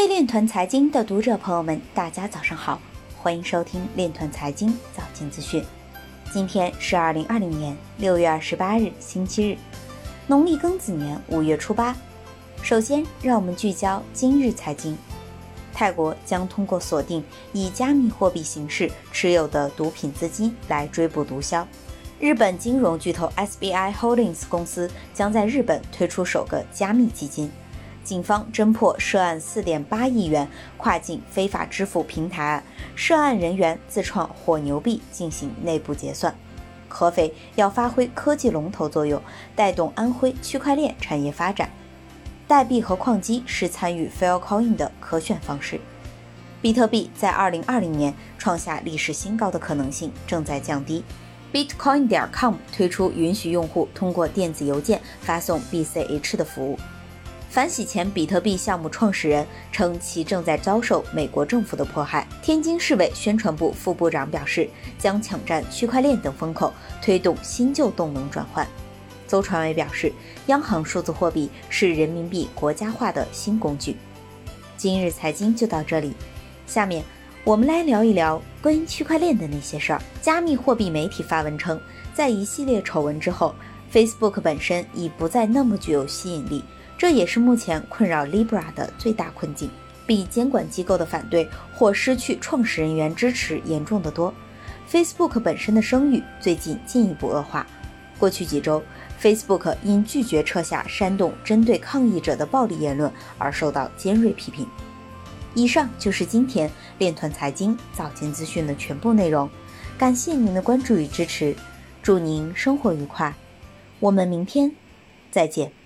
位链团财经的读者朋友们，大家早上好，欢迎收听链团财经早间资讯。今天是二零二零年六月二十八日，星期日，农历庚子年五月初八。首先，让我们聚焦今日财经。泰国将通过锁定以加密货币形式持有的毒品资金来追捕毒枭。日本金融巨头 SBI Holdings 公司将在日本推出首个加密基金。警方侦破涉案4.8亿元跨境非法支付平台案，涉案人员自创火牛币进行内部结算。合肥要发挥科技龙头作用，带动安徽区块链产业发展。代币和矿机是参与 Filecoin 的可选方式。比特币在2020年创下历史新高的可能性正在降低。Bitcoin 点 com 推出允许用户通过电子邮件发送 BCH 的服务。反洗钱比特币项目创始人称，其正在遭受美国政府的迫害。天津市委宣传部副部长表示，将抢占区块链等风口，推动新旧动能转换。邹传伟表示，央行数字货币是人民币国家化的新工具。今日财经就到这里，下面我们来聊一聊关于区块链的那些事儿。加密货币媒体发文称，在一系列丑闻之后，Facebook 本身已不再那么具有吸引力，这也是目前困扰 Libra 的最大困境，比监管机构的反对或失去创始人员支持严重的多。Facebook 本身的声誉最近进一步恶化，过去几周。Facebook 因拒绝撤下煽动针对抗议者的暴力言论而受到尖锐批评。以上就是今天链团财经早间资讯的全部内容，感谢您的关注与支持，祝您生活愉快，我们明天再见。